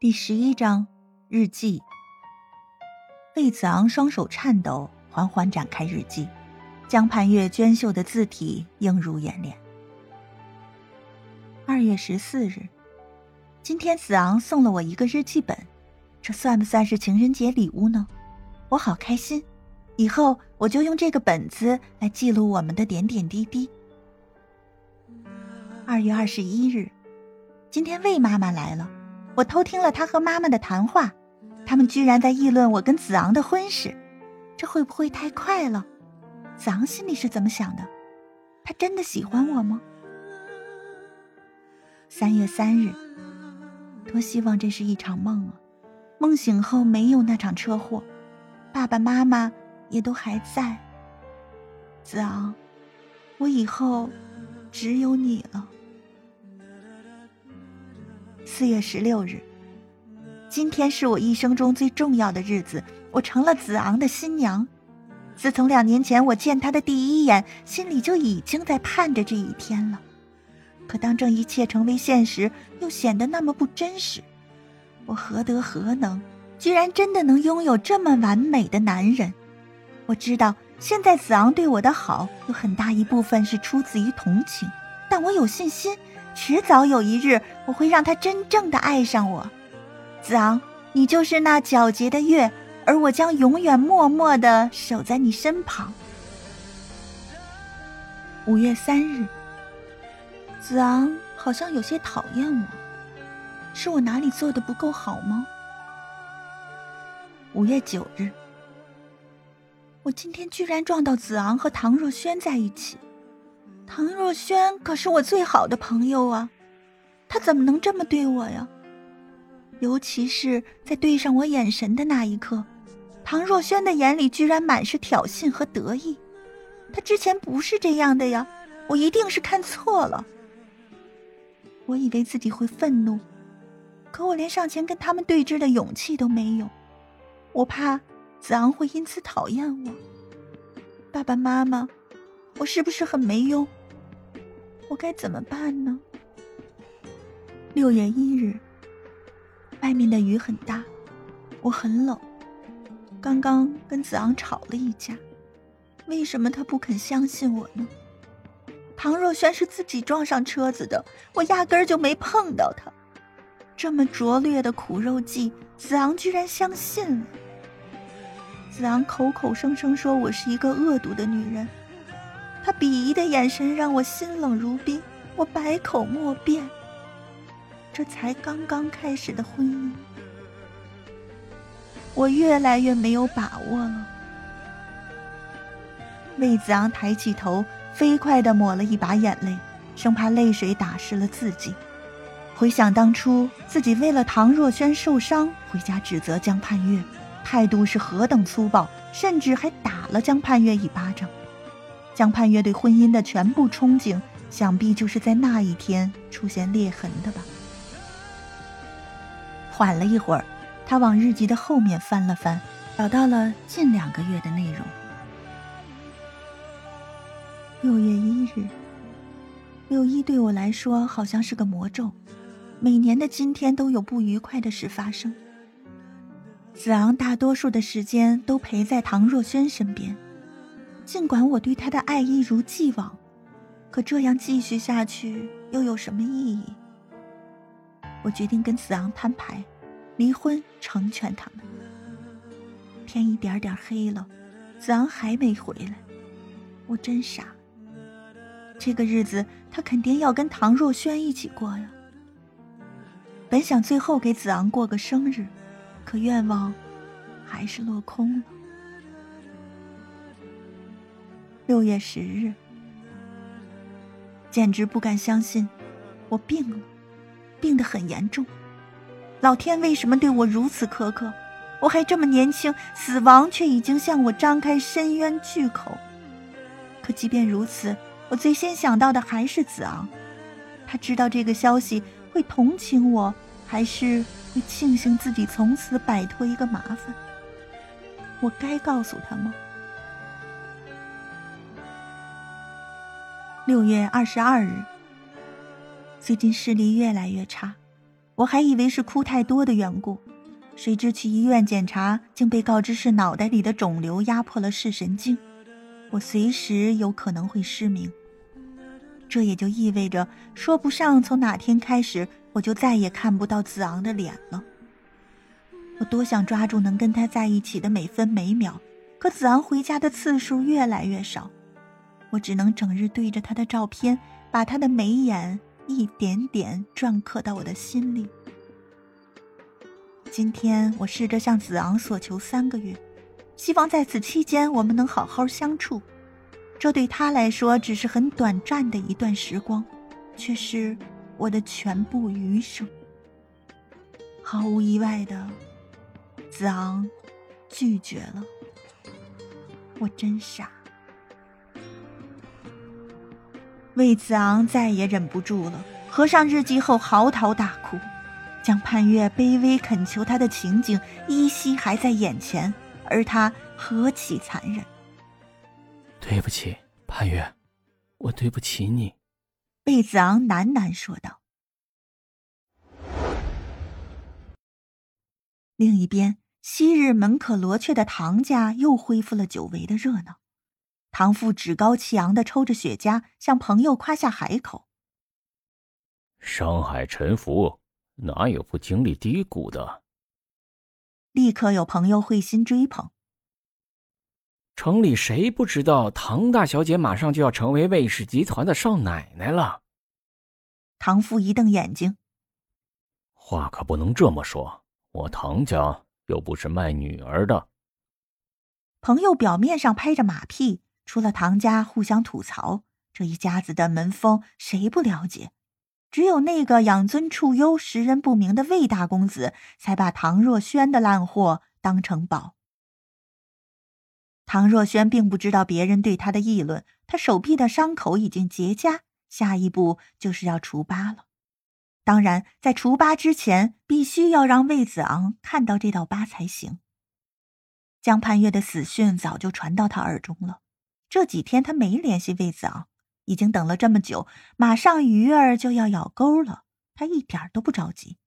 第十一章日记。魏子昂双手颤抖，缓缓展开日记，江畔月娟秀的字体映入眼帘。二月十四日，今天子昂送了我一个日记本，这算不算是情人节礼物呢？我好开心，以后我就用这个本子来记录我们的点点滴滴。二月二十一日，今天魏妈妈来了。我偷听了他和妈妈的谈话，他们居然在议论我跟子昂的婚事，这会不会太快了？子昂心里是怎么想的？他真的喜欢我吗？三月三日，多希望这是一场梦啊！梦醒后没有那场车祸，爸爸妈妈也都还在。子昂，我以后只有你了。四月十六日，今天是我一生中最重要的日子，我成了子昂的新娘。自从两年前我见他的第一眼，心里就已经在盼着这一天了。可当这一切成为现实，又显得那么不真实。我何德何能，居然真的能拥有这么完美的男人？我知道现在子昂对我的好，有很大一部分是出自于同情，但我有信心。迟早有一日，我会让他真正的爱上我。子昂，你就是那皎洁的月，而我将永远默默的守在你身旁。五月三日，子昂好像有些讨厌我，是我哪里做的不够好吗？五月九日，我今天居然撞到子昂和唐若萱在一起。唐若萱可是我最好的朋友啊，她怎么能这么对我呀？尤其是在对上我眼神的那一刻，唐若萱的眼里居然满是挑衅和得意。她之前不是这样的呀，我一定是看错了。我以为自己会愤怒，可我连上前跟他们对峙的勇气都没有。我怕子昂会因此讨厌我。爸爸妈妈，我是不是很没用？我该怎么办呢？六月一日，外面的雨很大，我很冷。刚刚跟子昂吵了一架，为什么他不肯相信我呢？唐若萱是自己撞上车子的，我压根儿就没碰到他。这么拙劣的苦肉计，子昂居然相信了。子昂口口声声说我是一个恶毒的女人。他鄙夷的眼神让我心冷如冰，我百口莫辩。这才刚刚开始的婚姻，我越来越没有把握了。魏子昂抬起头，飞快的抹了一把眼泪，生怕泪水打湿了自己。回想当初自己为了唐若萱受伤回家指责江盼月，态度是何等粗暴，甚至还打了江盼月一巴掌。江盼月对婚姻的全部憧憬，想必就是在那一天出现裂痕的吧。缓了一会儿，他往日记的后面翻了翻，找到了近两个月的内容。六月一日，六一对我来说好像是个魔咒，每年的今天都有不愉快的事发生。子昂大多数的时间都陪在唐若萱身边。尽管我对他的爱一如既往，可这样继续下去又有什么意义？我决定跟子昂摊牌，离婚成全他们。天一点点黑了，子昂还没回来，我真傻。这个日子他肯定要跟唐若萱一起过呀。本想最后给子昂过个生日，可愿望还是落空了。六月十日，简直不敢相信，我病了，病得很严重。老天为什么对我如此苛刻？我还这么年轻，死亡却已经向我张开深渊巨口。可即便如此，我最先想到的还是子昂。他知道这个消息会同情我，还是会庆幸自己从此摆脱一个麻烦？我该告诉他吗？六月二十二日，最近视力越来越差，我还以为是哭太多的缘故，谁知去医院检查，竟被告知是脑袋里的肿瘤压迫了视神经，我随时有可能会失明。这也就意味着，说不上从哪天开始，我就再也看不到子昂的脸了。我多想抓住能跟他在一起的每分每秒，可子昂回家的次数越来越少，我只能整日对着他的照片，把他的眉眼。一点点篆刻到我的心里。今天我试着向子昂索求三个月，希望在此期间我们能好好相处。这对他来说只是很短暂的一段时光，却是我的全部余生。毫无意外的，子昂拒绝了。我真傻。魏子昂再也忍不住了，合上日记后嚎啕大哭。江盼月卑微恳求他的情景依稀还在眼前，而他何其残忍！对不起，盼月，我对不起你。魏子昂喃喃说道。另一边，昔日门可罗雀的唐家又恢复了久违的热闹。唐父趾高气扬的抽着雪茄，向朋友夸下海口。商海沉浮，哪有不经历低谷的？立刻有朋友会心追捧。城里谁不知道唐大小姐马上就要成为魏氏集团的少奶奶了？唐父一瞪眼睛：“话可不能这么说，我唐家又不是卖女儿的。”朋友表面上拍着马屁。除了唐家互相吐槽，这一家子的门风谁不了解？只有那个养尊处优、识人不明的魏大公子，才把唐若萱的烂货当成宝。唐若萱并不知道别人对他的议论，他手臂的伤口已经结痂，下一步就是要除疤了。当然，在除疤之前，必须要让魏子昂看到这道疤才行。江盼月的死讯早就传到他耳中了。这几天他没联系魏子昂，已经等了这么久，马上鱼儿就要咬钩了，他一点都不着急。